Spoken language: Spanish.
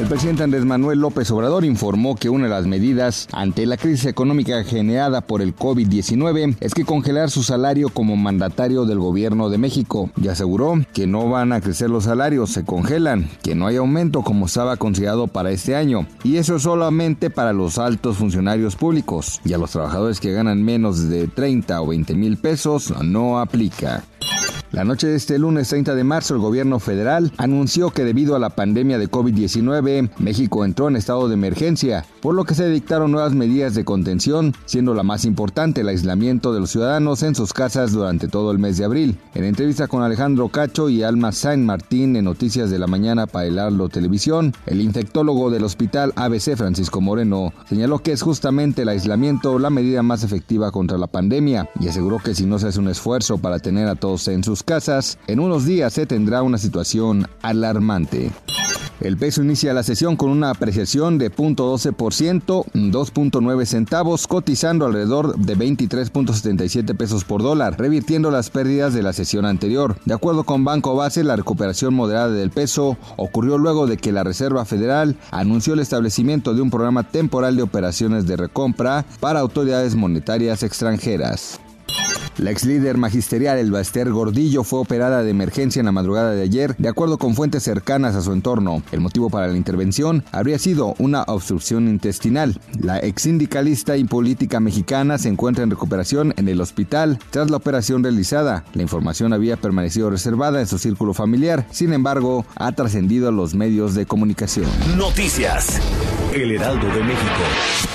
El presidente Andrés Manuel López Obrador informó que una de las medidas ante la crisis económica generada por el COVID-19 es que congelar su salario como mandatario del gobierno de México. Y aseguró que no van a crecer los salarios, se congelan, que no hay aumento como estaba considerado para este año. Y eso es solamente para los altos funcionarios públicos. Y a los trabajadores que ganan menos de 30 o 20 mil pesos no aplica. La noche de este lunes 30 de marzo, el gobierno federal anunció que debido a la pandemia de COVID-19, México entró en estado de emergencia, por lo que se dictaron nuevas medidas de contención, siendo la más importante el aislamiento de los ciudadanos en sus casas durante todo el mes de abril. En entrevista con Alejandro Cacho y Alma Saint Martín en Noticias de la Mañana para el Arlo Televisión, el infectólogo del hospital ABC Francisco Moreno señaló que es justamente el aislamiento la medida más efectiva contra la pandemia y aseguró que si no se hace un esfuerzo para tener a todos en sus casas, en unos días se tendrá una situación alarmante. El peso inicia la sesión con una apreciación de 0.12%, 2.9 centavos, cotizando alrededor de 23.77 pesos por dólar, revirtiendo las pérdidas de la sesión anterior. De acuerdo con Banco Base, la recuperación moderada del peso ocurrió luego de que la Reserva Federal anunció el establecimiento de un programa temporal de operaciones de recompra para autoridades monetarias extranjeras. La ex líder magisterial Elba Ester Gordillo fue operada de emergencia en la madrugada de ayer, de acuerdo con fuentes cercanas a su entorno. El motivo para la intervención habría sido una obstrucción intestinal. La ex sindicalista y política mexicana se encuentra en recuperación en el hospital tras la operación realizada. La información había permanecido reservada en su círculo familiar, sin embargo, ha trascendido a los medios de comunicación. Noticias. El Heraldo de México.